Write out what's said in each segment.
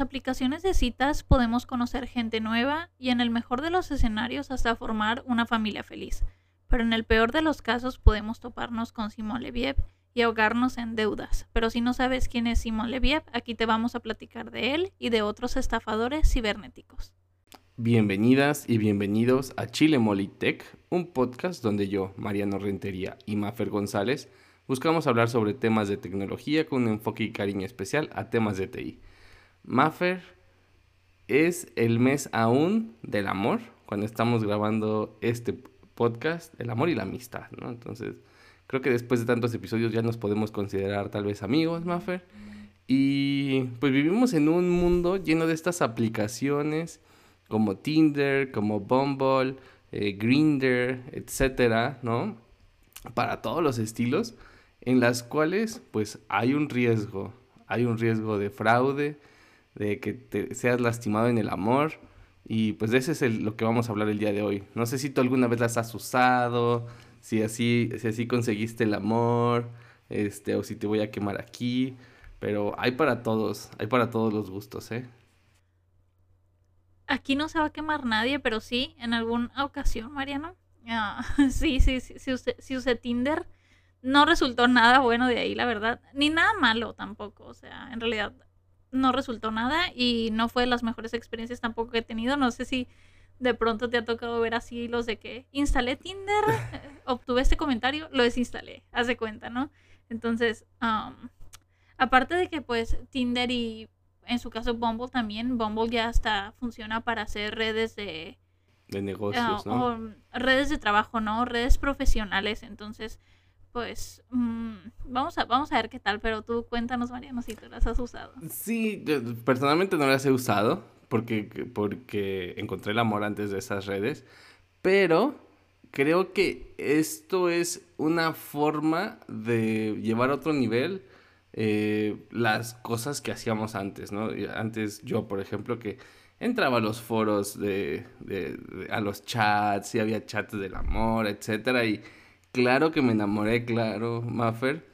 aplicaciones de citas podemos conocer gente nueva y en el mejor de los escenarios hasta formar una familia feliz. Pero en el peor de los casos podemos toparnos con Simón Leviev y ahogarnos en deudas. Pero si no sabes quién es Simón Leviev, aquí te vamos a platicar de él y de otros estafadores cibernéticos. Bienvenidas y bienvenidos a Chile Molitech, un podcast donde yo, Mariano Rentería y Mafer González buscamos hablar sobre temas de tecnología con un enfoque y cariño especial a temas de TI. Mafer es el mes aún del amor, cuando estamos grabando este podcast, el amor y la amistad, ¿no? Entonces, creo que después de tantos episodios ya nos podemos considerar tal vez amigos, Maffer. Y pues vivimos en un mundo lleno de estas aplicaciones como Tinder, como Bumble, eh, Grinder, etcétera, ¿no? Para todos los estilos, en las cuales pues hay un riesgo, hay un riesgo de fraude, de que te seas lastimado en el amor. Y pues de ese es lo que vamos a hablar el día de hoy. No sé si tú alguna vez las has usado, si así, si así conseguiste el amor, este, o si te voy a quemar aquí, pero hay para todos, hay para todos los gustos, ¿eh? Aquí no se va a quemar nadie, pero sí, en alguna ocasión, Mariano. Ah, sí, sí, sí, si usé Tinder, no resultó nada bueno de ahí, la verdad. Ni nada malo tampoco, o sea, en realidad no resultó nada y no fue de las mejores experiencias tampoco que he tenido. No sé si de pronto te ha tocado ver así los de que instalé Tinder, obtuve este comentario, lo desinstalé, haz de cuenta, ¿no? Entonces, aparte de que pues Tinder y en su caso Bumble también, Bumble ya hasta funciona para hacer redes de... De negocios, ah, ¿no? redes de trabajo, ¿no? Redes profesionales, entonces pues mm, vamos, a, vamos a ver qué tal, pero tú cuéntanos, Mariano, si tú las has usado. Sí, personalmente no las he usado, porque, porque encontré el amor antes de esas redes, pero creo que esto es una forma de llevar a otro nivel eh, las cosas que hacíamos antes, ¿no? Antes yo, por ejemplo, que entraba a los foros de, a los chats, y había chats del amor, etcétera, y claro que me enamoré, claro, Maffer,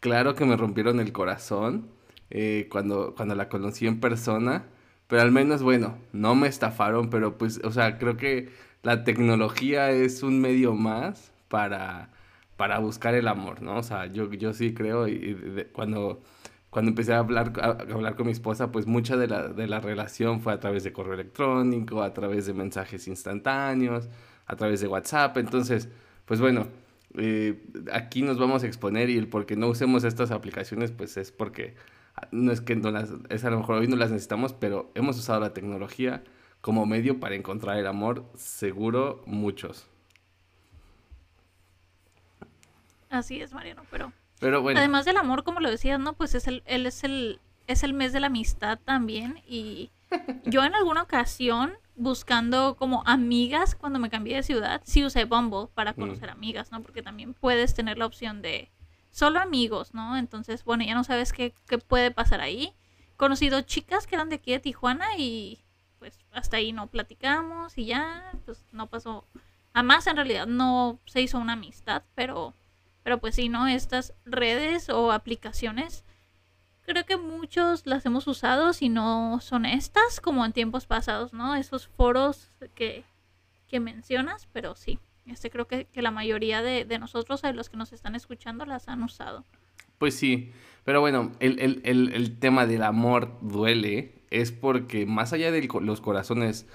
claro que me rompieron el corazón eh, cuando, cuando la conocí en persona, pero al menos, bueno, no me estafaron, pero pues, o sea, creo que la tecnología es un medio más para, para buscar el amor, ¿no? O sea, yo, yo sí creo, y, cuando, cuando empecé a hablar, a, hablar con mi esposa, pues mucha de la, de la relación fue a través de correo electrónico, a través de mensajes instantáneos, a través de WhatsApp, entonces, pues bueno, eh, aquí nos vamos a exponer y el por qué no usemos estas aplicaciones, pues es porque no es que no las, es a lo mejor hoy no las necesitamos, pero hemos usado la tecnología como medio para encontrar el amor, seguro muchos. Así es, Mariano, pero, pero bueno. además del amor, como lo decías, no, pues es el, él es el, es el mes de la amistad también y yo en alguna ocasión buscando como amigas cuando me cambié de ciudad, sí usé Bumble para mm. conocer amigas, ¿no? Porque también puedes tener la opción de solo amigos, ¿no? Entonces, bueno, ya no sabes qué, qué puede pasar ahí. Conocido chicas que eran de aquí de Tijuana y pues hasta ahí no platicamos y ya, pues no pasó a más en realidad, no se hizo una amistad, pero, pero pues sí, ¿no? Estas redes o aplicaciones, creo que muchos las hemos usado si no son estas, como en tiempos pasados, ¿no? Esos foros que, que mencionas, pero sí. Este creo que, la mayoría de, nosotros, de los que nos están escuchando, las han usado. Pues sí, pero bueno, el, tema del amor duele, es porque más allá de los corazones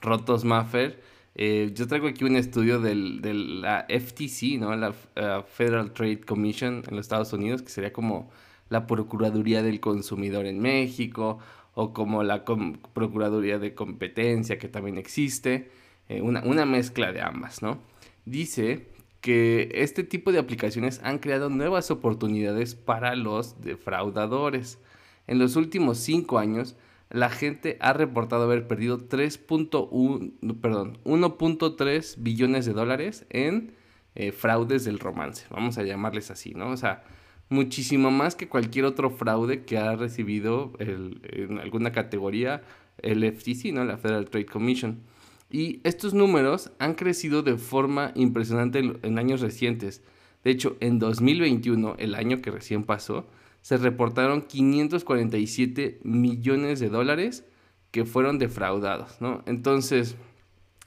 rotos, Maffer, eh, yo traigo aquí un estudio de la FTC, ¿no? La uh, Federal Trade Commission en los Estados Unidos, que sería como la Procuraduría del Consumidor en México, o como la Procuraduría de Competencia, que también existe, eh, una, una mezcla de ambas, ¿no? dice que este tipo de aplicaciones han creado nuevas oportunidades para los defraudadores. En los últimos cinco años, la gente ha reportado haber perdido 3.1, perdón, 1.3 billones de dólares en eh, fraudes del romance. Vamos a llamarles así, ¿no? O sea, muchísimo más que cualquier otro fraude que ha recibido en alguna categoría el FTC, ¿no? La Federal Trade Commission. Y estos números han crecido de forma impresionante en, años recientes. De hecho, en 2021, el año que recién pasó, se reportaron 547 millones de dólares que fueron defraudados, ¿no? Entonces,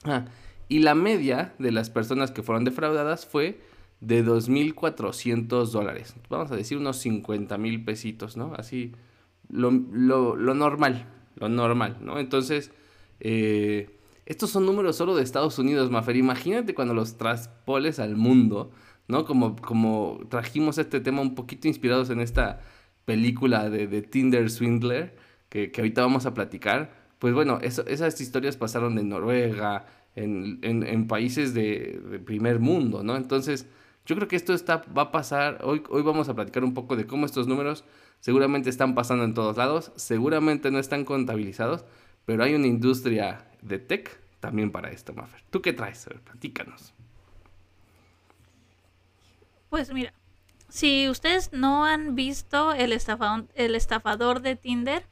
ah, y la media de las personas que fueron defraudadas fue de 2.400 dólares. Vamos a decir unos 50 mil pesitos, ¿no? Así, lo, normal, lo normal, ¿no? Entonces, eh, estos son números solo de Estados Unidos, Mafer. Imagínate cuando los traspoles al mundo, ¿no? Como, como trajimos este tema un poquito inspirados en esta película de, de Tinder Swindler, que, que, ahorita vamos a platicar. Pues bueno, esas historias pasaron en Noruega, en, en, países de, de, primer mundo, ¿no? Entonces, yo creo que esto está, va a pasar, hoy, hoy vamos a platicar un poco de cómo estos números seguramente están pasando en todos lados, seguramente no están contabilizados, pero hay una industria de tech también para esto, Maffer. ¿Tú qué traes? A ver, platícanos. Pues mira, si ustedes no han visto el estafador, el estafador de Tinder,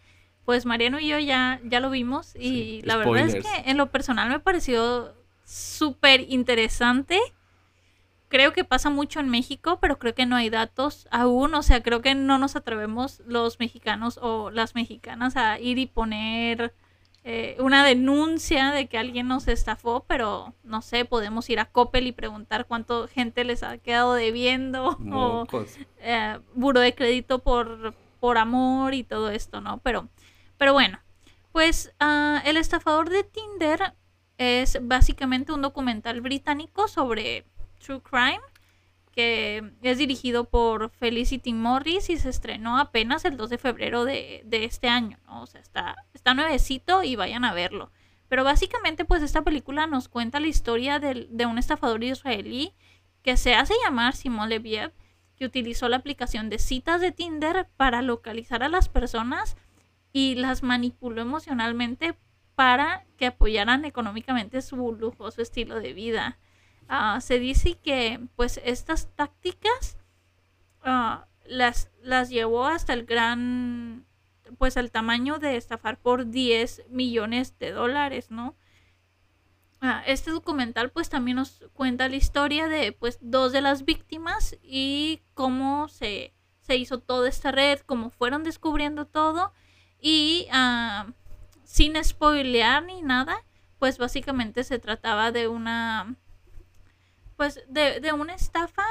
pues Mariano y yo ya, ya lo vimos y la verdad es que en lo personal me pareció súper interesante. Creo que pasa mucho en México, pero creo que no hay datos aún. O sea, creo que no nos atrevemos los mexicanos o las mexicanas a ir y poner eh, una denuncia de que alguien nos estafó, pero no sé, podemos ir a Coppel y preguntar cuánto gente les ha quedado debiendo o eh, buro de crédito por, por amor y todo esto, ¿no? Pero, pero bueno, pues ah, El estafador de Tinder es básicamente un documental británico sobre True Crime que es dirigido por Felicity Morris y se estrenó apenas el 2 de febrero de, este año, ¿no? O sea, está, está nuevecito y vayan a verlo. Pero básicamente, pues esta película nos cuenta la historia de, de un estafador israelí que se hace llamar Simon Leviev, que utilizó la aplicación de citas de Tinder para localizar a las personas y las manipuló emocionalmente para que apoyaran económicamente su lujoso estilo de vida. Ah, se dice que pues estas tácticas ah, las, las llevó hasta el gran, pues el tamaño de estafar por 10 millones de dólares, ¿no? Ah, este documental pues también nos cuenta la historia de pues dos de las víctimas y cómo se, se hizo toda esta red, cómo fueron descubriendo todo y sin spoilear ni nada, pues básicamente se trataba de una pues de, de una estafa,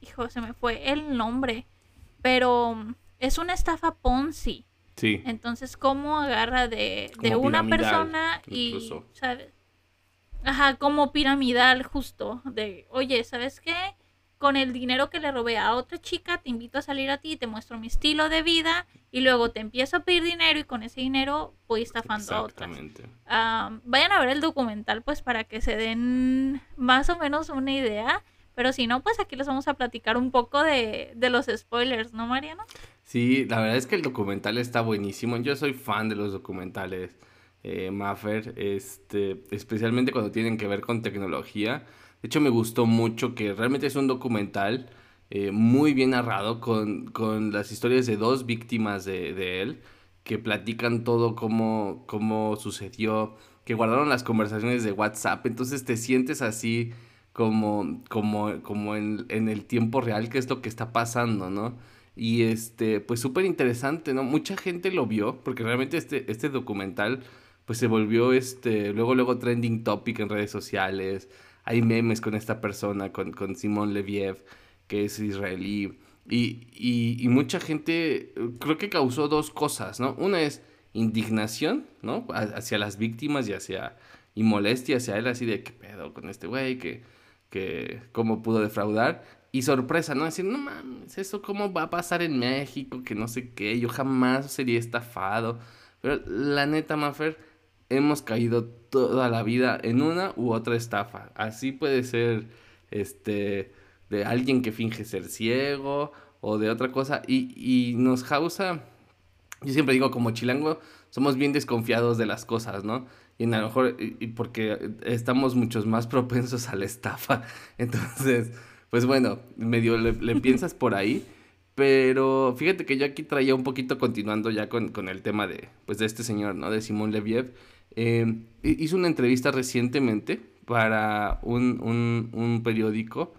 hijo, se me fue el nombre, pero es una estafa Ponzi. Sí. Entonces, ¿cómo agarra de, de una persona y, ¿sabes? Ajá, como piramidal justo, de, oye, ¿sabes qué? Con el dinero que le robé a otra chica, te invito a salir a ti, te muestro mi estilo de vida y luego te empiezo a pedir dinero y con ese dinero voy estafando a otras. vayan a ver el documental pues para que se den más o menos una idea. Pero si no, pues aquí les vamos a platicar un poco de, de los spoilers, ¿no, Mariano? Sí, la verdad es que el documental está buenísimo. Yo soy fan de los documentales, eh, Maffer, este, especialmente cuando tienen que ver con tecnología. De hecho, me gustó mucho que realmente es un documental eh, muy bien narrado con, con, las historias de dos víctimas de, de él que platican todo cómo, cómo sucedió, que guardaron las conversaciones de WhatsApp. Entonces te sientes así como, como, como en, en el tiempo real, que es lo que está pasando, ¿no? Y este, pues súper interesante, ¿no? Mucha gente lo vio, porque realmente este, este documental, pues se volvió, este, luego, luego trending topic en redes sociales hay memes con esta persona, con, con Simón Leviev, que es israelí. Y, y, mucha gente creo que causó dos cosas, ¿no? Una es indignación, ¿no? Hacia las víctimas y hacia... y molestia hacia él, así de qué pedo con este güey, que, que cómo pudo defraudar. Y sorpresa, ¿no? Decir, no mames, ¿eso cómo va a pasar en México? Que no sé qué, yo jamás sería estafado. Pero la neta, Maffer, hemos caído toda la vida en una u otra estafa. Así puede ser este de alguien que finge ser ciego o de otra cosa y, y nos causa yo siempre digo como chilango somos bien desconfiados de las cosas, ¿no? Y a lo mejor y porque estamos muchos más propensos a la estafa. Entonces, pues bueno, medio le, le piensas por ahí. Pero fíjate que yo aquí traía un poquito continuando ya con, con el tema de, pues de este señor, ¿no? De Simón Leviev. Eh, hizo una entrevista recientemente para un, periódico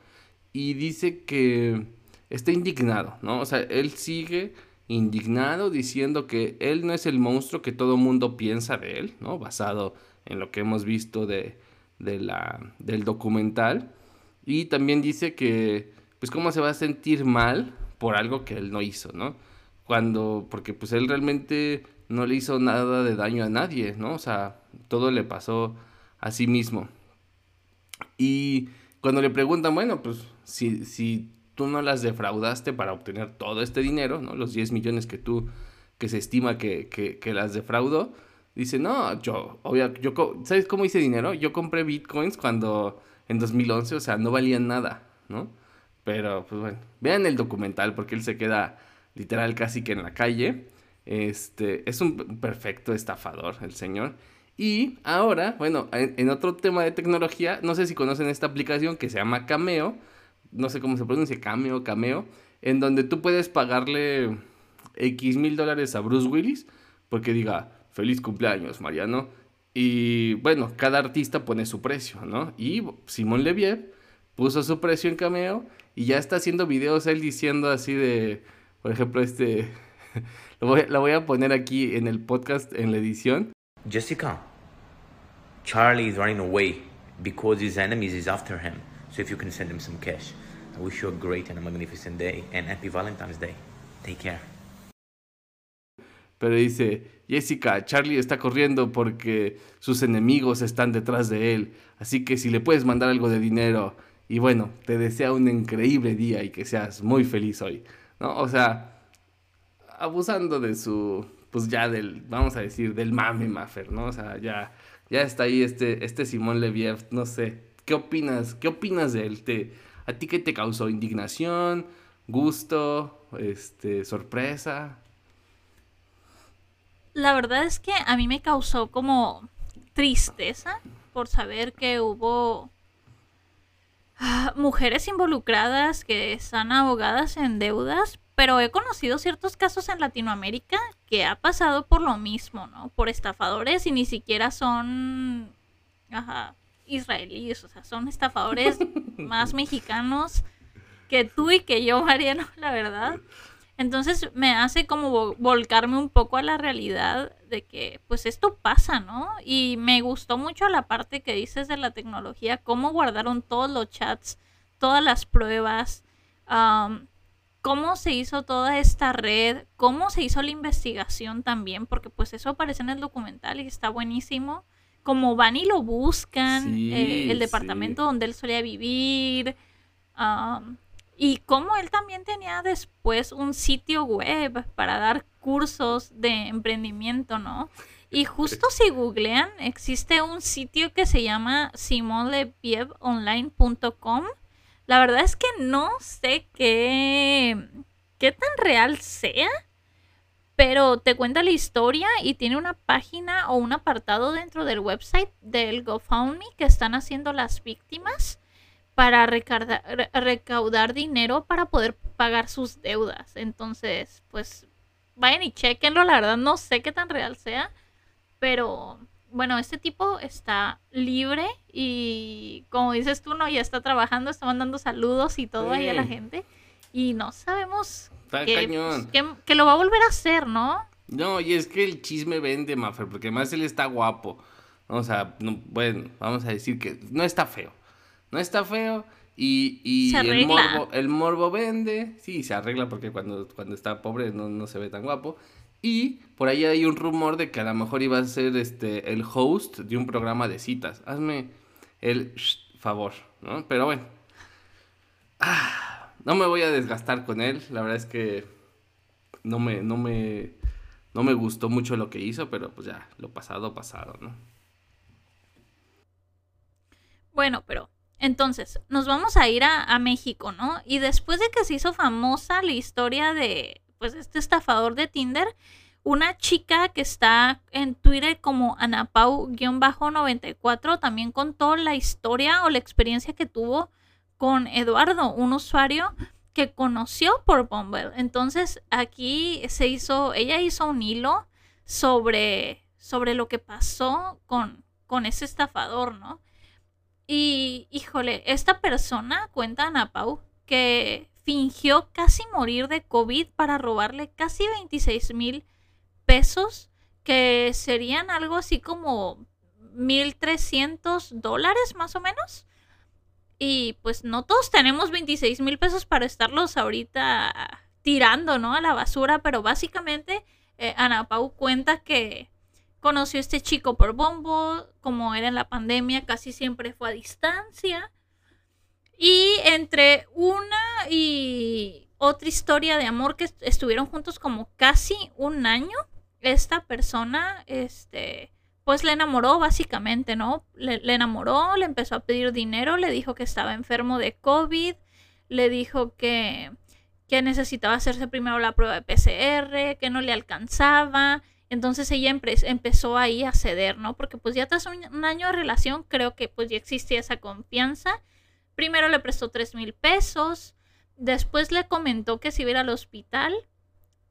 y dice que está indignado, ¿no? O sea, él sigue indignado diciendo que él no es el monstruo que todo mundo piensa de él, ¿no? Basado en lo que hemos visto de, de la, del documental. Y también dice que, pues, cómo se va a sentir mal por algo que él no hizo, ¿no? Cuando, porque pues él realmente no le hizo nada de daño a nadie, ¿no? O sea, todo le pasó a sí mismo. Y cuando le preguntan, bueno, pues si, si tú no las defraudaste para obtener todo este dinero, ¿no? Los 10 millones que tú, que se estima que, que, las defraudó, dice, no, yo, obvio, yo, ¿sabes cómo hice dinero? Yo compré bitcoins cuando, en 2011, o sea, no valían nada, ¿no? Pero, pues bueno, vean el documental porque él se queda literal casi que en la calle. Este, es un perfecto estafador, el señor. Y ahora, bueno, en, otro tema de tecnología, no sé si conocen esta aplicación que se llama Cameo, no sé cómo se pronuncia, Cameo, Cameo, en donde tú puedes pagarle X mil dólares a Bruce Willis porque diga, feliz cumpleaños, Mariano. Y bueno, cada artista pone su precio, ¿no? Y Simón Leviev puso su precio en Cameo y ya está haciendo videos él diciendo así de, por ejemplo, este, lo voy, voy a poner aquí en el podcast, en la edición. Jessica, Charlie is running away because his enemies is after him. So if you can send him some cash, I wish you a great and a magnificent day and happy Valentine's Day. Take care. Pero dice, Jessica, Charlie está corriendo porque sus enemigos están detrás de él. Así que si le puedes mandar algo de dinero. Y bueno, te desea un increíble día y que seas muy feliz hoy. ¿No? O sea, abusando de su, pues ya del, vamos a decir, del mame Maffer, ¿no? O sea, ya, ya está ahí este, este Simón Leviev, no sé. ¿Qué opinas? ¿Qué opinas de él? ¿Te, ¿A ti qué te causó? ¿Indignación? ¿Gusto? Este, ¿Sorpresa? La verdad es que a mí me causó como tristeza por saber que hubo ah, mujeres involucradas que están abogadas en deudas, pero he conocido ciertos casos en Latinoamérica que ha pasado por lo mismo, ¿no? Por estafadores y ni siquiera son ajá, israelíes, o sea, son estafadores más mexicanos que tú y que yo, Mariano, la verdad. Entonces me hace como volcarme un poco a la realidad de que pues esto pasa, ¿no? Y me gustó mucho la parte que dices de la tecnología, cómo guardaron todos los chats, todas las pruebas, cómo se hizo toda esta red, cómo se hizo la investigación también, porque pues eso aparece en el documental y está buenísimo. Como van y lo buscan, eh, el departamento donde él solía vivir. Y como él también tenía después un sitio web para dar cursos de emprendimiento, Y justo si googlean, existe un sitio que se llama simonlevievonline.com. La verdad es que no sé qué, qué tan real sea, pero te cuenta la historia y tiene una página o un apartado dentro del website del GoFundMe que están haciendo las víctimas para recaudar, dinero para poder pagar sus deudas. Entonces, pues vayan y chequenlo. La verdad no sé qué tan real sea, pero bueno, este tipo está libre y como dices tú, no, ya está trabajando, está mandando saludos y todo ahí a la gente. Y no sabemos que, que, lo va a volver a hacer, ¿no? No, y es que el chisme vende, Maffer, porque además él está guapo. O sea, bueno, vamos a decir que no está feo no está feo. Y, el, morbo, el morbo vende. Sí, se arregla porque cuando, cuando está pobre no, se ve tan guapo. Y por ahí hay un rumor de que a lo mejor iba a ser este el host de un programa de citas. Hazme el favor, ¿no? Pero bueno. Ah, no me voy a desgastar con él. La verdad es que no me, no me, no me gustó mucho lo que hizo, pero pues ya, lo pasado, pasado, ¿no? Bueno, pero entonces, nos vamos a ir a, México, ¿no? Y después de que se hizo famosa la historia de, pues, este estafador de Tinder, una chica que está en Twitter como Anapau-94 también contó la historia o la experiencia que tuvo con Eduardo, un usuario que conoció por Bumble. Entonces, aquí se hizo, ella hizo un hilo sobre, sobre lo que pasó con, con ese estafador, ¿no? Y híjole, esta persona cuenta Ana Pau que fingió casi morir de COVID para robarle casi 26 mil pesos, que serían algo así como 1.300 dólares más o menos. Y pues no todos tenemos 26 mil pesos para estarlos ahorita tirando, ¿no? A la basura, pero básicamente eh, Ana Pau cuenta que conoció a este chico por bombo, como era en la pandemia, casi siempre fue a distancia. Y entre una y otra historia de amor que estuvieron juntos como casi un año, esta persona, este, pues le enamoró básicamente, ¿no? Le, enamoró, le empezó a pedir dinero, le dijo que estaba enfermo de COVID, le dijo que, que necesitaba hacerse primero la prueba de PCR, que no le alcanzaba. Entonces ella empezó ahí a ceder, ¿no? Porque pues ya tras un, un, año de relación creo que pues ya existía esa confianza. Primero le prestó tres mil pesos, después le comentó que se iba al hospital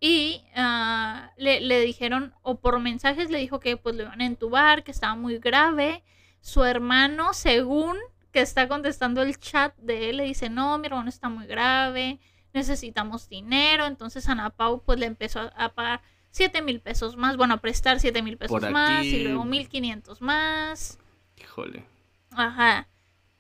y uh, le, le, dijeron, o por mensajes le dijo que pues lo iban a entubar, que estaba muy grave. Su hermano, según que está contestando el chat de él, le dice, no, mi hermano está muy grave, necesitamos dinero. Entonces Ana Pau pues le empezó a, a pagar 7 mil pesos más, bueno, a prestar 7 mil pesos más y luego 1500 más. Híjole. Ajá.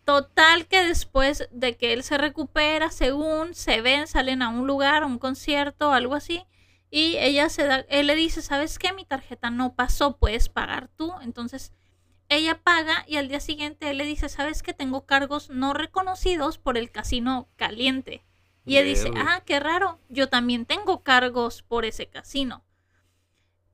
Total que después de que él se recupera, según se ven, salen a un lugar, a un concierto, algo así, y ella se da, él le dice, ¿sabes qué? Mi tarjeta no pasó, puedes pagar tú. Entonces ella paga y al día siguiente él le dice, ¿sabes qué? Tengo cargos no reconocidos por el casino caliente. Y él dice, ah, qué raro, yo también tengo cargos por ese casino.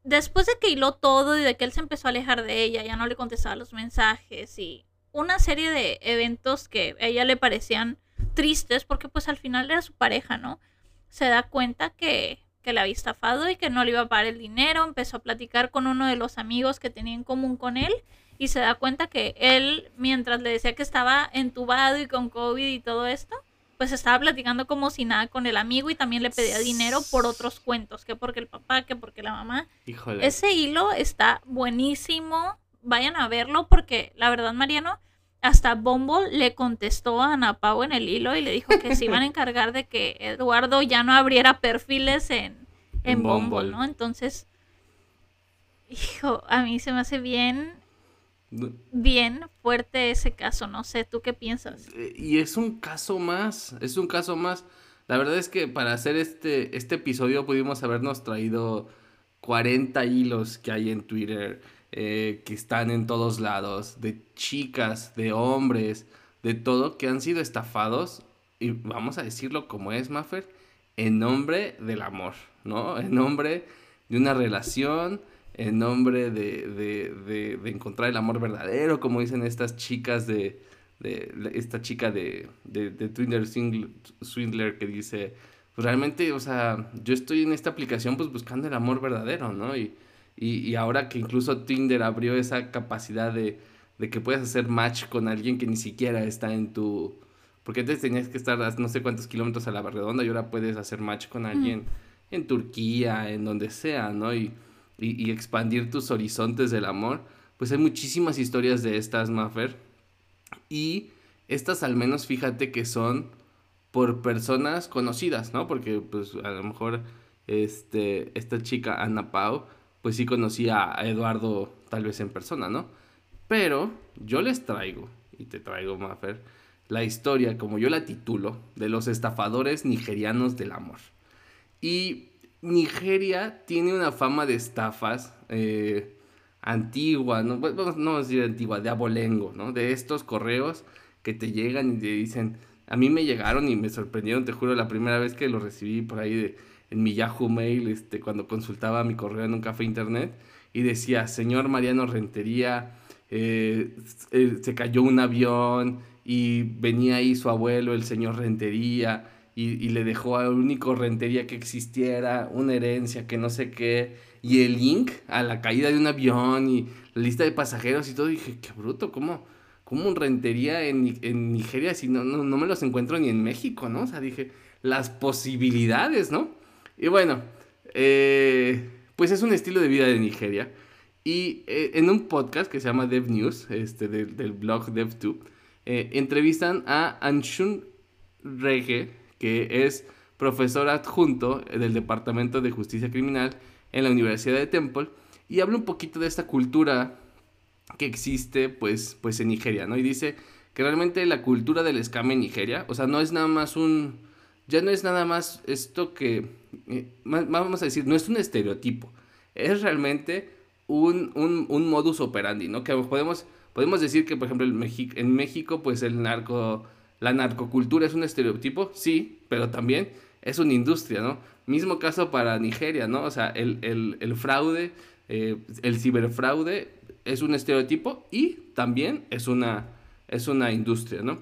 Después de que hiló todo y de que él se empezó a alejar de ella, ya no le contestaba los mensajes y una serie de eventos que a ella le parecían tristes porque pues al final era su pareja, ¿no? Se da cuenta que, que le había estafado y que no le iba a pagar el dinero, empezó a platicar con uno de los amigos que tenía en común con él y se da cuenta que él, mientras le decía que estaba entubado y con COVID y todo esto, pues estaba platicando como si nada con el amigo y también le pedía dinero por otros cuentos, que porque el papá, que porque la mamá. Híjole. Ese hilo está buenísimo, vayan a verlo porque la verdad, Mariano, hasta Bumble le contestó a Ana Pau en el hilo y le dijo que se iban a encargar de que Eduardo ya no abriera perfiles en, en, en Bumble, Bumble, ¿no? Entonces, hijo, a mí se me hace bien, bien fuerte ese caso, no sé, ¿tú qué piensas? Y es un caso más, es un caso más. La verdad es que para hacer este, este episodio pudimos habernos traído 40 hilos que hay en Twitter eh, que están en todos lados, de chicas, de hombres, de todo, que han sido estafados, y vamos a decirlo como es, Maffer, en nombre del amor, ¿no? En nombre de una relación, en nombre de, de, de, encontrar el amor verdadero, como dicen estas chicas de, esta chica de, de, de Twitter Swindler que dice, pues realmente, o sea, yo estoy en esta aplicación pues buscando el amor verdadero, ¿no? Y, y, ahora que incluso Tinder abrió esa capacidad de, de, que puedes hacer match con alguien que ni siquiera está en tu... Porque antes tenías que estar a no sé cuántos kilómetros a la redonda y ahora puedes hacer match con alguien mm. en Turquía, en donde sea, ¿no? Y, y, y, expandir tus horizontes del amor. Pues hay muchísimas historias de estas, Maffer. Y estas al menos fíjate que son por personas conocidas, ¿no? Porque pues a lo mejor este, esta chica, Ana Pau, pues sí conocía a Eduardo tal vez en persona, ¿no? Pero yo les traigo, y te traigo, Maffer, la historia, como yo la titulo, de los estafadores nigerianos del amor. Y Nigeria tiene una fama de estafas eh, antigua, no, no vamos a decir antigua, de abolengo, ¿no? De estos correos que te llegan y te dicen, a mí me llegaron y me sorprendieron, te juro, la primera vez que lo recibí por ahí de en mi Yahoo Mail este, cuando consultaba mi correo en un café internet y decía, señor Mariano Rentería, eh, eh, se cayó un avión y venía ahí su abuelo, el señor Rentería, y, le dejó al único Rentería que existiera, una herencia que no sé qué, y el link a la caída de un avión y la lista de pasajeros y todo, dije, qué bruto, ¿cómo? ¿Cómo un rentería en, en Nigeria si no, no, no me los encuentro ni en México, ¿no? O sea, dije, las posibilidades, ¿no? Y bueno, eh, pues es un estilo de vida de Nigeria. Y eh, en un podcast que se llama Dev News, este, del, blog DevTube, eh, entrevistan a Anshun Rege, que es profesor adjunto del Departamento de Justicia Criminal en la Universidad de Temple y habla un poquito de esta cultura que existe pues, pues en Nigeria, ¿no? Y dice que realmente la cultura del escame en Nigeria, o sea, no es nada más un, ya no es nada más esto que, eh, vamos a decir, no es un estereotipo, es realmente un, un, modus operandi, ¿no? Que podemos, podemos decir que, por ejemplo, en México, pues el narco, la narcocultura es un estereotipo, sí, pero también es una industria, ¿no? Mismo caso para Nigeria, ¿no? O sea, el, el, fraude, eh, el ciberfraude es un estereotipo y también es una, es una industria, ¿no?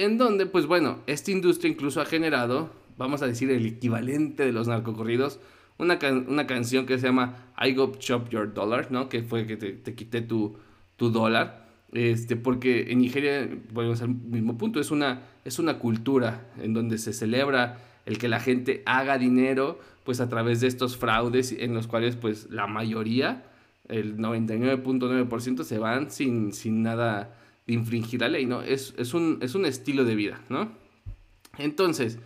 En donde, pues bueno, esta industria incluso ha generado, vamos a decir, el equivalente de los narcocorridos, una, una canción que se llama I Go Chop Your Dollar, ¿no? Que fue que te, quité tu, tu dólar. Este, porque en Nigeria, volvemos al mismo punto, es una, es una cultura en donde se celebra el que la gente haga dinero, pues a través de estos fraudes en los cuales, pues la mayoría el 99.9% se van sin, sin nada infringir la ley, ¿no? Es, es, un, es un estilo de vida, ¿no? Entonces,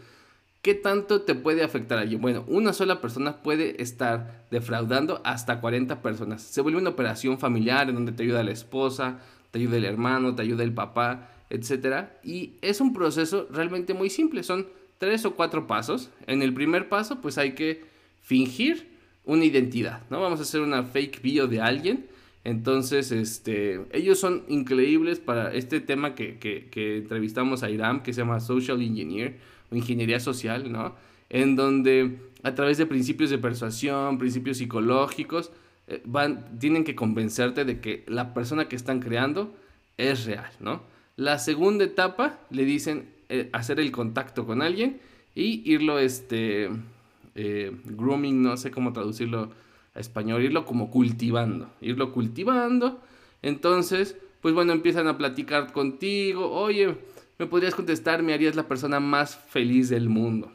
¿qué tanto te puede afectar allí? Bueno, una sola persona puede estar defraudando hasta 40 personas. Se vuelve una operación familiar en donde te ayuda la esposa, te ayuda el hermano, te ayuda el papá, etc. Y es un proceso realmente muy simple, son tres o cuatro pasos. En el primer paso, pues hay que fingir una identidad, ¿no? Vamos a hacer una fake bio de alguien. Entonces, este, ellos son increíbles para este tema que, que, entrevistamos a Iram, que se llama Social Engineer, o Ingeniería Social, ¿no? En donde a través de principios de persuasión, principios psicológicos, eh, van, tienen que convencerte de que la persona que están creando es real, ¿no? La segunda etapa le dicen eh, hacer el contacto con alguien y irlo, este, eh, grooming, no sé cómo traducirlo español, irlo como cultivando, irlo cultivando. Entonces, pues bueno, empiezan a platicar contigo, oye, me podrías contestar, me harías la persona más feliz del mundo.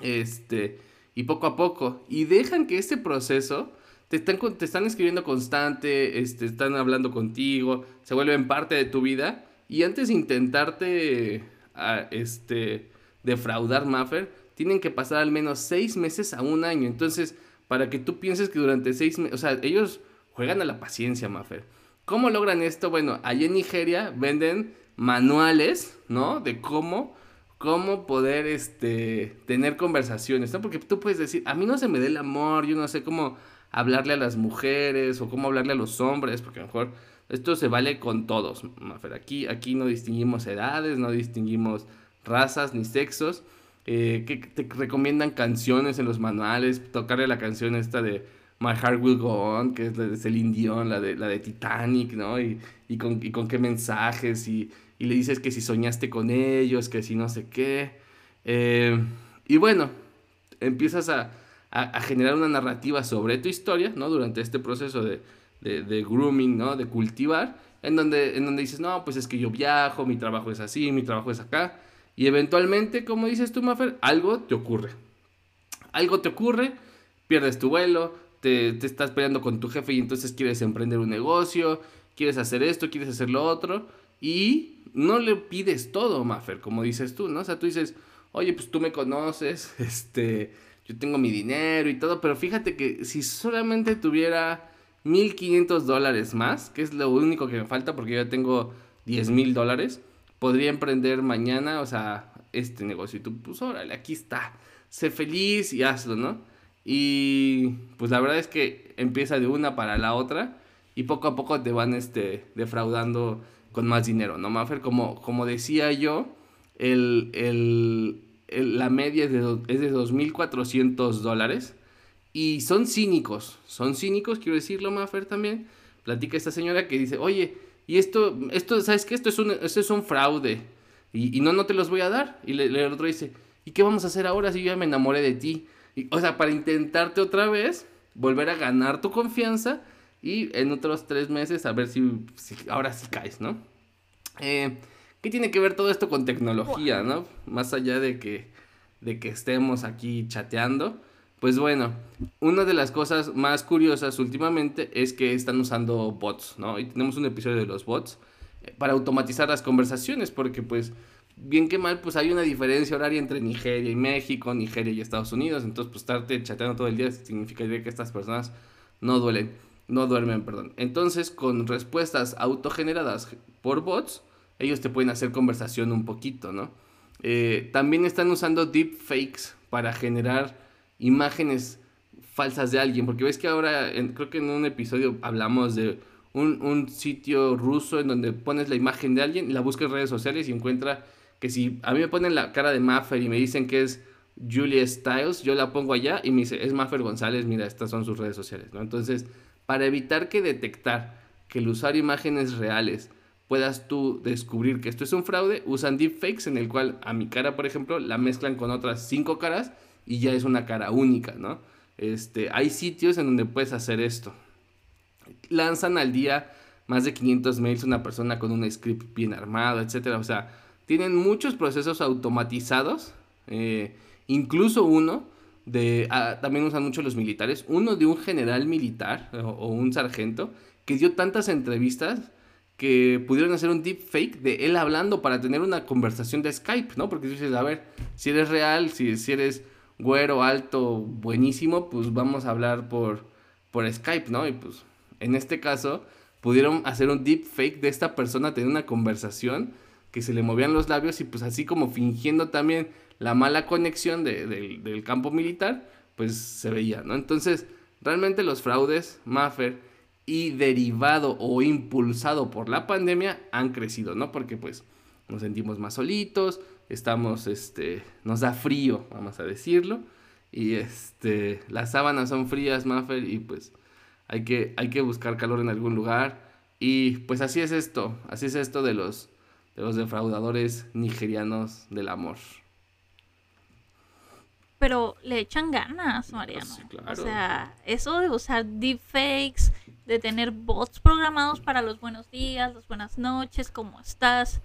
Este, y poco a poco, y dejan que este proceso te están, te están escribiendo constante, este, están hablando contigo, se vuelven parte de tu vida, y antes de intentarte, este, defraudar Maffer, tienen que pasar al menos seis meses a un año. Entonces, para que tú pienses que durante seis meses, o sea, ellos juegan a la paciencia, Maffer. ¿Cómo logran esto? Bueno, allí en Nigeria venden manuales, ¿no? De cómo, cómo poder, este, tener conversaciones, ¿no? Porque tú puedes decir, a mí no se me dé el amor, yo no sé cómo hablarle a las mujeres o cómo hablarle a los hombres, porque a lo mejor esto se vale con todos, Maffer. Aquí, aquí no distinguimos edades, no distinguimos razas ni sexos. Eh, que te recomiendan canciones en los manuales, tocarle la canción esta de My Heart Will Go On, que es la de Celine la de, la de Titanic, ¿no? Y, y, con, y con qué mensajes, y, y, le dices que si soñaste con ellos, que si no sé qué. Eh, y bueno, empiezas a, a, generar una narrativa sobre tu historia, ¿no? Durante este proceso de, de, de, grooming, ¿no? De cultivar, en donde, en donde dices, no, pues es que yo viajo, mi trabajo es así, mi trabajo es acá. Y eventualmente, como dices tú, Maffer, algo te ocurre. Algo te ocurre, pierdes tu vuelo, te, estás peleando con tu jefe y entonces quieres emprender un negocio, quieres hacer esto, quieres hacer lo otro. Y no le pides todo, Maffer, como dices tú, ¿no? O sea, tú dices, oye, pues tú me conoces, este, yo tengo mi dinero y todo, pero fíjate que si solamente tuviera 1500 dólares más, que es lo único que me falta porque yo ya tengo 10 mil dólares, podría emprender mañana, o sea, este negocio. Y tú, pues órale, aquí está. Sé feliz y hazlo, ¿no? Y pues la verdad es que empieza de una para la otra y poco a poco te van este, defraudando con más dinero, ¿no, Maffer? Como, como decía yo, el, el, la media es de, es de 2.400 dólares y son cínicos, son cínicos, quiero decirlo, Maffer, también. Platica esta señora que dice, oye, y esto, esto, ¿sabes qué? Esto es un, esto es un fraude. Y, no, no te los voy a dar. Y el otro dice, ¿y qué vamos a hacer ahora si yo ya me enamoré de ti? o sea, para intentarte otra vez, volver a ganar tu confianza y en otros tres meses a ver si, ahora sí caes, ¿no? Eh, ¿Qué tiene que ver todo esto con tecnología, no? Más allá de que, de que estemos aquí chateando. Pues bueno, una de las cosas más curiosas últimamente es que están usando bots, ¿no? Y tenemos un episodio de los bots eh, para automatizar las conversaciones, porque pues bien que mal, pues hay una diferencia horaria entre Nigeria y México, Nigeria y Estados Unidos. Entonces, pues estarte chateando todo el día significaría que estas personas no duelen, no duermen, perdón. Entonces, con respuestas autogeneradas por bots, ellos te pueden hacer conversación un poquito, ¿no? Eh, también están usando deepfakes para generar imágenes falsas de alguien, porque ves que ahora, creo que en un episodio hablamos de un, un, sitio ruso en donde pones la imagen de alguien, la buscas en redes sociales y encuentra que si a mí me ponen la cara de Maffer y me dicen que es Julia Stiles, yo la pongo allá y me dice, es Maffer González, mira, estas son sus redes sociales, ¿no? Entonces, para evitar que detectar que el usar imágenes reales puedas tú descubrir que esto es un fraude, usan deepfakes en el cual a mi cara, por ejemplo, la mezclan con otras cinco caras y ya es una cara única, ¿no? Este, hay sitios en donde puedes hacer esto. Lanzan al día más de 500 mails una persona con un script bien armado, etcétera. O sea, tienen muchos procesos automatizados, eh, incluso uno de, ah, también usan mucho los militares, uno de un general militar o, o, un sargento que dio tantas entrevistas que pudieron hacer un deep fake de él hablando para tener una conversación de Skype, ¿no? Porque dices, a ver, si eres real, si, si eres güero, alto, buenísimo, pues vamos a hablar por, por Skype, ¿no? Y pues en este caso pudieron hacer un deep fake de esta persona, tener una conversación que se le movían los labios y pues así como fingiendo también la mala conexión de, del campo militar, pues se veía, ¿no? Entonces, realmente los fraudes, Maffer y derivado o impulsado por la pandemia han crecido, ¿no? Porque pues nos sentimos más solitos, estamos, este, nos da frío, vamos a decirlo, y este, las sábanas son frías, Maffer, y pues hay que, hay que buscar calor en algún lugar, y pues así es esto, así es esto de los de los defraudadores nigerianos del amor. Pero le echan ganas, Mariano. O sea, eso de usar deepfakes, de tener bots programados para los buenos días, las buenas noches, ¿cómo estás?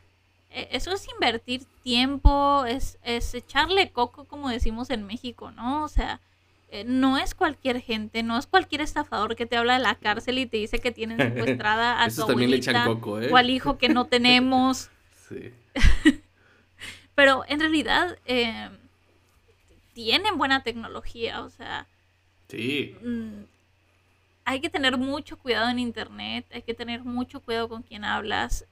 E, eso es invertir tiempo, es, es echarle coco, como decimos en México, ¿no? O sea, eh, no es cualquier gente, no es cualquier estafador que te habla de la cárcel y te dice que tienen secuestrada a tu abuelita ¿eh? o al hijo que no tenemos. Pero en realidad eh, tienen buena tecnología, o sea. Sí. Hay que tener mucho cuidado en internet, hay que tener mucho cuidado con quién hablas.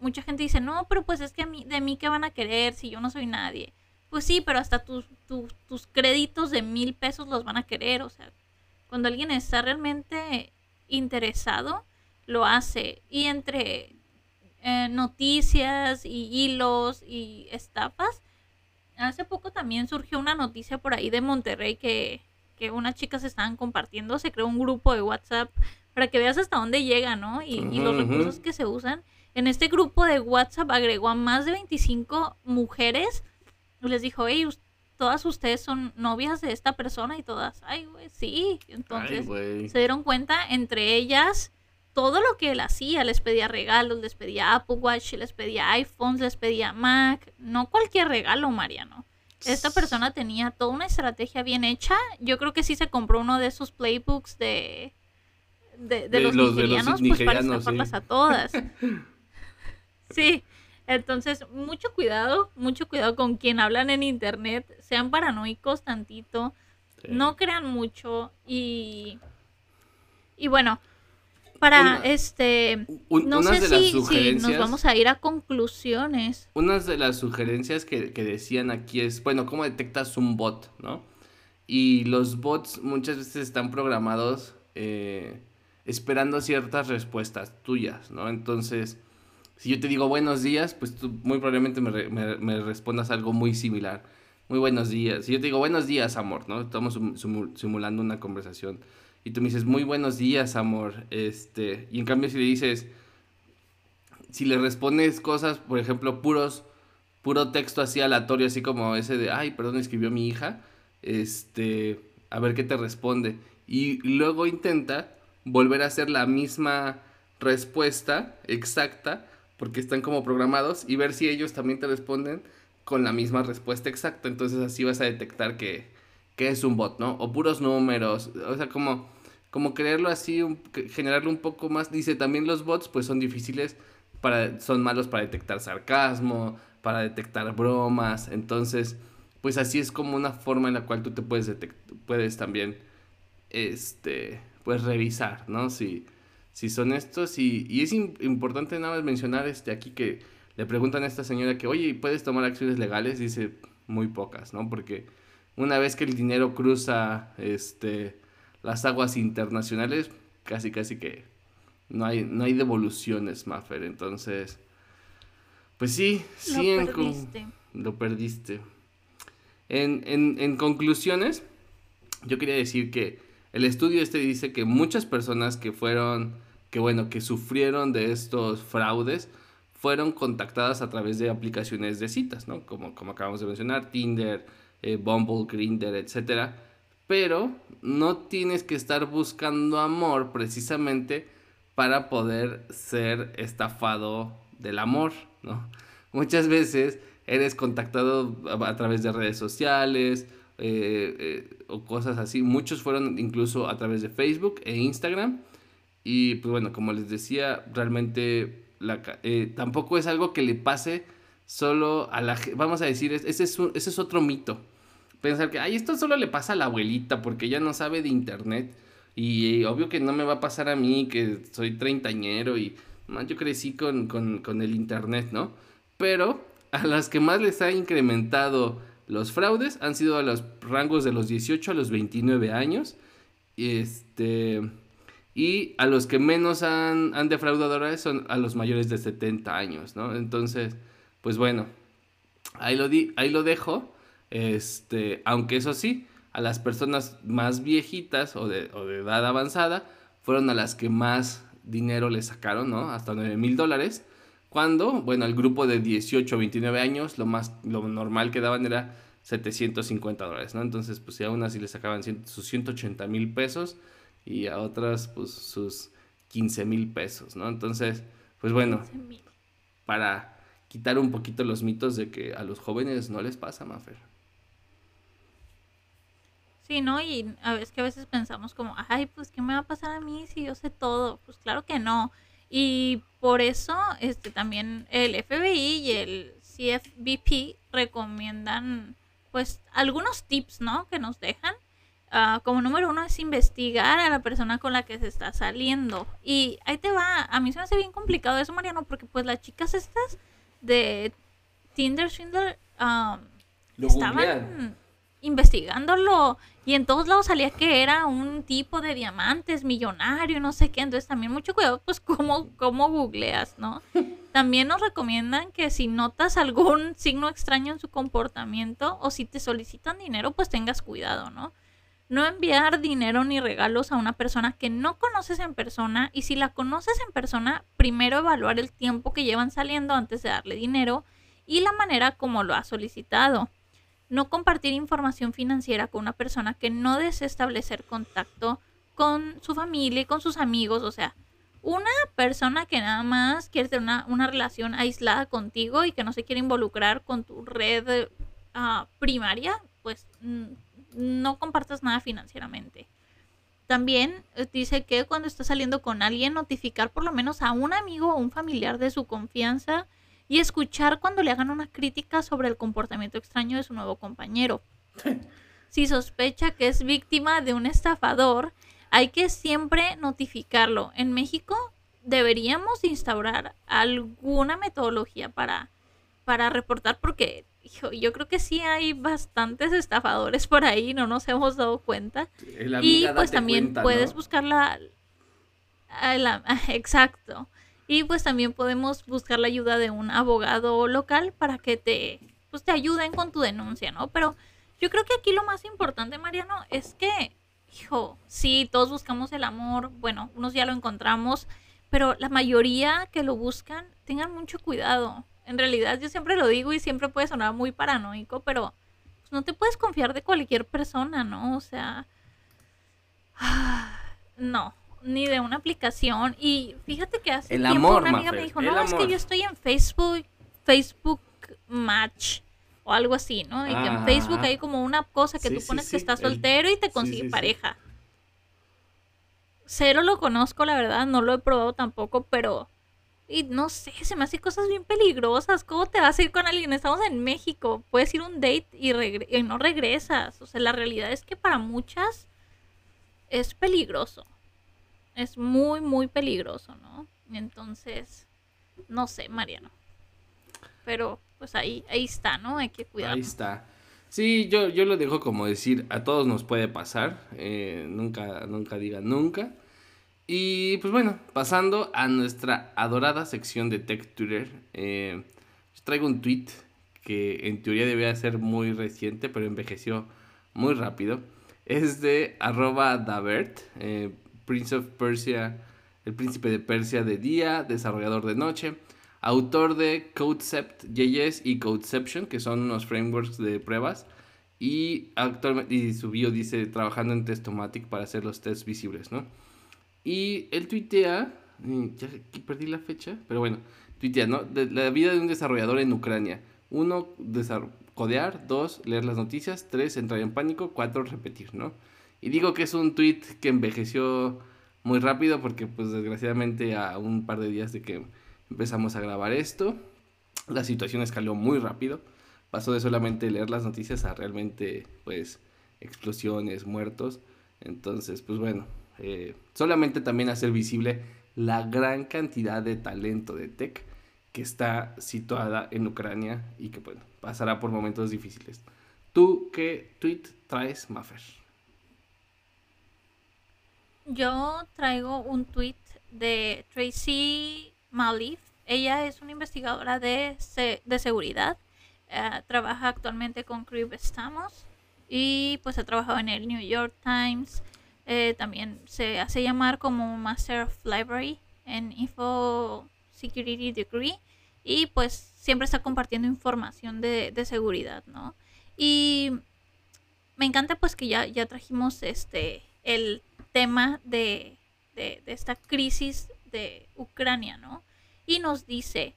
Mucha gente dice, no, pero pues es que a de mí qué van a querer si yo no soy nadie. Pues sí, pero hasta tus, tus, tus créditos de mil pesos los van a querer. O sea, cuando alguien está realmente interesado, lo hace. Y entre eh, noticias y hilos y estafas. Hace poco también surgió una noticia por ahí de Monterrey que, que unas chicas estaban compartiendo, se creó un grupo de WhatsApp para que veas hasta dónde llega, ¿no? Y, y los recursos que se usan. En este grupo de WhatsApp agregó a más de 25 mujeres y les dijo, hey, todas ustedes son novias de esta persona y todas, ay, güey, sí. Entonces se dieron cuenta entre ellas todo lo que él hacía, les pedía regalos, les pedía Apple Watch, les pedía iPhones, les pedía Mac, no cualquier regalo, Mariano. Esta persona tenía toda una estrategia bien hecha. Yo creo que sí se compró uno de esos playbooks de, de, los, nigerianos, pues para escaparlas a todas. sí, entonces mucho cuidado, mucho cuidado con quien hablan en internet. Sean paranoicos tantito, no crean mucho y... Y bueno, para este no sé si, nos vamos a ir a conclusiones. Unas de las sugerencias que, decían aquí es, bueno, ¿cómo detectas un bot, no? Y los bots muchas veces están programados eh, esperando ciertas respuestas tuyas, ¿no? Entonces, si yo te digo buenos días, pues tú muy probablemente me, me, respondas algo muy similar. Muy buenos días. Si yo te digo buenos días, amor, ¿no? Estamos simulando una conversación y tú me dices, muy buenos días, amor. Este, y en cambio si le dices, si le respondes cosas, por ejemplo, puros, puro texto así aleatorio, así como ese de, ay, perdón, escribió mi hija, este, a ver qué te responde. Y luego intenta volver a hacer la misma respuesta exacta, porque están como programados, y ver si ellos también te responden con la misma respuesta exacta. Entonces así vas a detectar que, que es un bot, ¿no? O puros números, o sea, como, como creerlo así, generarlo un poco más. Dice, también los bots pues son difíciles, para, son malos para detectar sarcasmo, para detectar bromas. Entonces, pues así es como una forma en la cual tú te puedes, puedes también, este, pues revisar, ¿no? Si, si son estos. Y, y es importante nada más mencionar este, aquí que le preguntan a esta señora que, oye, ¿puedes tomar acciones legales? Dice, muy pocas, ¿no? Porque una vez que el dinero cruza este, las aguas internacionales, casi, casi que no hay, no hay devoluciones, Maffer. Entonces, pues sí, sí, lo perdiste. lo perdiste. En, en, en conclusiones, yo quería decir que el estudio este dice que muchas personas que fueron, que bueno, que sufrieron de estos fraudes, fueron contactadas a través de aplicaciones de citas, ¿no? Como, como acabamos de mencionar, Tinder, eh, Bumble, Grindr, etc. Pero no tienes que estar buscando amor precisamente para poder ser estafado del amor, ¿no? Muchas veces eres contactado a, través de redes sociales, eh, eh, o cosas así. Muchos fueron incluso a través de Facebook e Instagram. Y pues bueno, como les decía, realmente tampoco es algo que le pase solo a la vamos a decir, ese es, ese es otro mito. Pensar que, ay, esto solo le pasa a la abuelita porque ella no sabe de internet. Y obvio que no me va a pasar a mí, que soy treintañero y yo crecí con, con, con el internet, ¿no? Pero a las que más les ha incrementado los fraudes han sido a los rangos de los 18 a los 29 años. Este, y a los que menos han, han defraudado son a los mayores de 70 años, ¿no? Entonces, pues bueno, ahí lo, di, ahí lo dejo. Este, aunque eso sí, a las personas más viejitas o de, o de edad avanzada fueron a las que más dinero le sacaron, ¿no? Hasta 9 mil dólares. Cuando, bueno, el grupo de 18 a 29 años, lo más, lo normal que daban era 750 dólares, ¿no? Entonces, pues si aún así le sacaban sus 180 mil pesos y a otras, pues sus 15 mil pesos, ¿no? Entonces, pues bueno, para quitar un poquito los mitos de que a los jóvenes no les pasa, Mafer. Sí, ¿no? Y a veces que a veces pensamos como, ay, pues, ¿qué me va a pasar a mí si yo sé todo? Pues claro que no. Y por eso este, también el FBI y el CFBP recomiendan pues algunos tips, ¿no? Que nos dejan. Ah, como número uno es investigar a la persona con la que se está saliendo. Y ahí te va, a mí se me hace bien complicado eso, Mariano, porque pues las chicas estas de Tinder Swindler estaban investigándolo y en todos lados salía que era un tipo de diamantes, millonario, no sé qué. Entonces también mucho cuidado, pues cómo, cómo googleas, ¿no? También nos recomiendan que si notas algún signo extraño en su comportamiento o si te solicitan dinero, pues tengas cuidado, ¿no? No enviar dinero ni regalos a una persona que no conoces en persona y si la conoces en persona, primero evaluar el tiempo que llevan saliendo antes de darle dinero y la manera como lo ha solicitado no compartir información financiera con una persona que no desea establecer contacto con su familia y con sus amigos. O sea, una persona que nada más quiere tener una, relación aislada contigo y que no se quiere involucrar con tu red ah, primaria, pues no compartas nada financieramente. También eh, dice que cuando estás saliendo con alguien, notificar por lo menos a un amigo o un familiar de su confianza y escuchar cuando le hagan una crítica sobre el comportamiento extraño de su nuevo compañero. Si sospecha que es víctima de un estafador, hay que siempre notificarlo. En México deberíamos instaurar alguna metodología para, para reportar porque yo creo que sí hay bastantes estafadores por ahí, no nos hemos dado cuenta. Y pues también puedes buscar la, la, Exacto. Y pues también podemos buscar la ayuda de un abogado local para que te, pues, te ayuden con tu denuncia, ¿no? Pero yo creo que aquí lo más importante, Mariano, es que, hijo, sí, todos buscamos el amor, bueno, unos ya lo encontramos, pero la mayoría que lo buscan, tengan mucho cuidado. En realidad yo siempre lo digo y siempre puede sonar muy paranoico, pero pues, no te puedes confiar de cualquier persona, ¿no? O sea, no, ni de una aplicación. Y fíjate que hace el tiempo amor, una amiga me dijo, no, es que yo estoy en Facebook, Facebook Match o algo así, ¿no? Y que en Facebook hay como una cosa que tú pones que estás soltero y te consigue pareja. Cero lo conozco, la verdad, no lo he probado tampoco, pero Y no sé, se me hace cosas bien peligrosas. ¿Cómo te vas a ir con alguien? Estamos en México. Puedes ir a un date y, y no regresas. O sea, la realidad es que para muchas es peligroso. Es muy, muy peligroso, ¿no? Entonces, no sé, Mariano. Pero pues ahí, ahí está, ¿no? Hay que cuidar. Ahí está. Sí, yo, yo lo dejo como decir, a todos nos puede pasar. Eh, nunca, nunca diga nunca. Y pues bueno, pasando a nuestra adorada sección de Tech Twitter, eh, traigo un tweet que en teoría debía ser muy reciente, pero envejeció muy rápido. Es de arroba Davert, eh, Prince of Persia, el príncipe de Persia de día, desarrollador de noche, autor de Codecept JS y Codeception, que son unos frameworks de pruebas. Y actualmente, y su bio dice, trabajando en Testomatic para hacer los tests visibles, ¿no? Y él tuitea, ya perdí la fecha, pero bueno, tuitea, ¿no? De la vida de un desarrollador en Ucrania. Uno, codear. Dos, leer las noticias. Tres, entrar en pánico. Cuatro, repetir, ¿no? Y digo que es un tweet que envejeció muy rápido porque pues desgraciadamente a un par de días de que empezamos a grabar esto, la situación escaló muy rápido. Pasó de solamente leer las noticias a realmente pues explosiones, muertos. Entonces, pues bueno, eh, solamente también hacer visible la gran cantidad de talento de tech que está situada en Ucrania y que bueno, pasará por momentos difíciles. ¿Tú qué tweet traes, Maffer? Yo traigo un tweet de Tracy Malif. Ella es una investigadora de, de seguridad. Eh, trabaja actualmente con Crib Estamos y pues ha trabajado en el New York Times, eh, también se hace llamar como Master of Library en Info Security Degree y pues siempre está compartiendo información de, seguridad, ¿no? Y me encanta pues que ya, ya trajimos este el tema de, esta crisis de Ucrania, ¿no? Y nos dice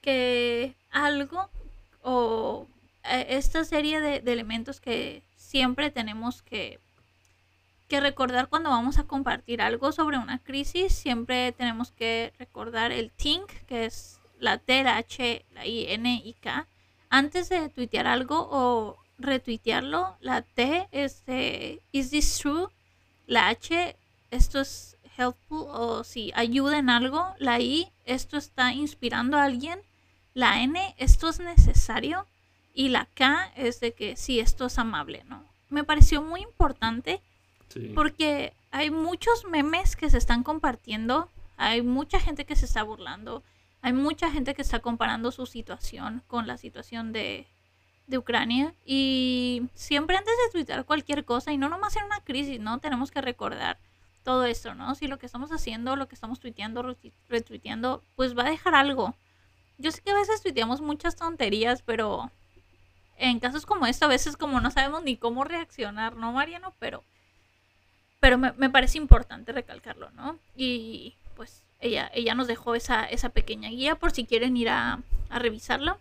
que algo o eh, esta serie de elementos que siempre tenemos que que recordar cuando vamos a compartir algo sobre una crisis, siempre tenemos que recordar el think, que es la T, la H, la I, N y K. Antes de tuitear algo o retuitearlo, la T es de Is this true? La H, esto es helpful o si ayuda en algo. La I, esto está inspirando a alguien. La N, esto es necesario. Y la K es de que sí, esto es amable, ¿no? Me pareció muy importante porque hay muchos memes que se están compartiendo, hay mucha gente que se está burlando, hay mucha gente que está comparando su situación con la situación de, de Ucrania y siempre antes de tuitear cualquier cosa y no nomás en una crisis, ¿no? Tenemos que recordar todo esto, ¿no? Si lo que estamos haciendo, lo que estamos tuiteando, retuiteando, pues va a dejar algo. Yo sé que a veces tuiteamos muchas tonterías, pero en casos como esto, a veces como no sabemos ni cómo reaccionar, ¿no, Mariano? Pero pero me, me, parece importante recalcarlo, ¿no? Y pues ella, ella nos dejó esa, esa pequeña guía por si quieren ir a, a revisarlo,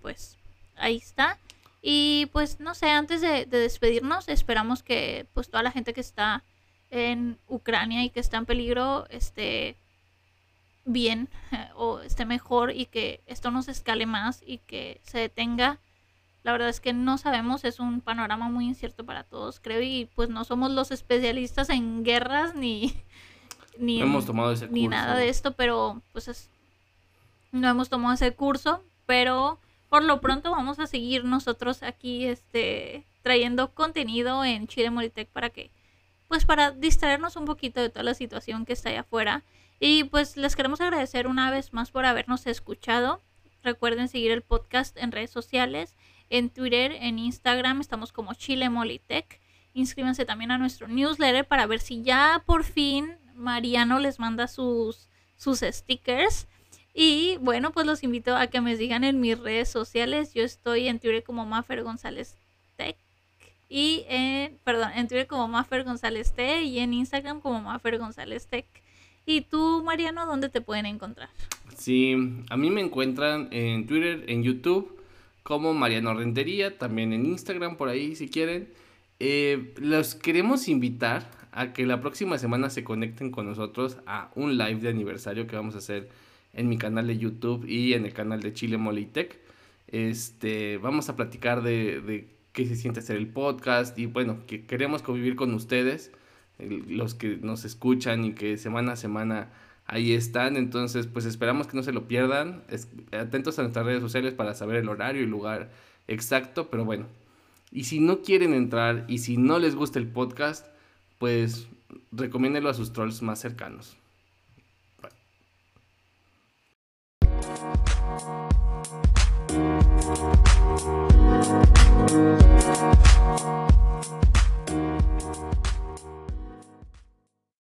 pues ahí está. Y pues no sé, antes de, despedirnos, esperamos que pues toda la gente que está en Ucrania y que está en peligro esté bien o esté mejor y que esto no se escale más y que se detenga la verdad es que no sabemos, es un panorama muy incierto para todos, creo, y pues no somos los especialistas en guerras ni ni, hemos tomado ese ni nada de esto, pero pues es, no hemos tomado ese curso, pero por lo pronto vamos a seguir nosotros aquí este trayendo contenido en Chile Molitech para que pues para distraernos un poquito de toda la situación que está allá afuera y pues les queremos agradecer una vez más por habernos escuchado. Recuerden seguir el podcast en redes sociales en Twitter, en Instagram, estamos como Chile Molitech. Inscríbanse también a nuestro newsletter para ver si ya por fin Mariano les manda sus, sus stickers. Y bueno, pues los invito a que me sigan en mis redes sociales. Yo estoy en Twitter como Maffer González Tech. Y en, perdón, en Twitter como Maffer González T y en Instagram como Maffer González Tech. ¿Y tú, Mariano, dónde te pueden encontrar? Sí, a mí me encuentran en Twitter, en YouTube como Mariano Rentería, también en Instagram por ahí si quieren. Eh, los queremos invitar a que la próxima semana se conecten con nosotros a un live de aniversario que vamos a hacer en mi canal de YouTube y en el canal de Chile Molitech. Este, vamos a platicar de, de qué se siente hacer el podcast y bueno, que queremos convivir con ustedes, los que nos escuchan y que semana a semana ahí están. Entonces, pues esperamos que no se lo pierdan. atentos a nuestras redes sociales para saber el horario y lugar exacto, pero bueno. Y si no quieren entrar y si no les gusta el podcast, pues recomiéndelo a sus trolls más cercanos. Música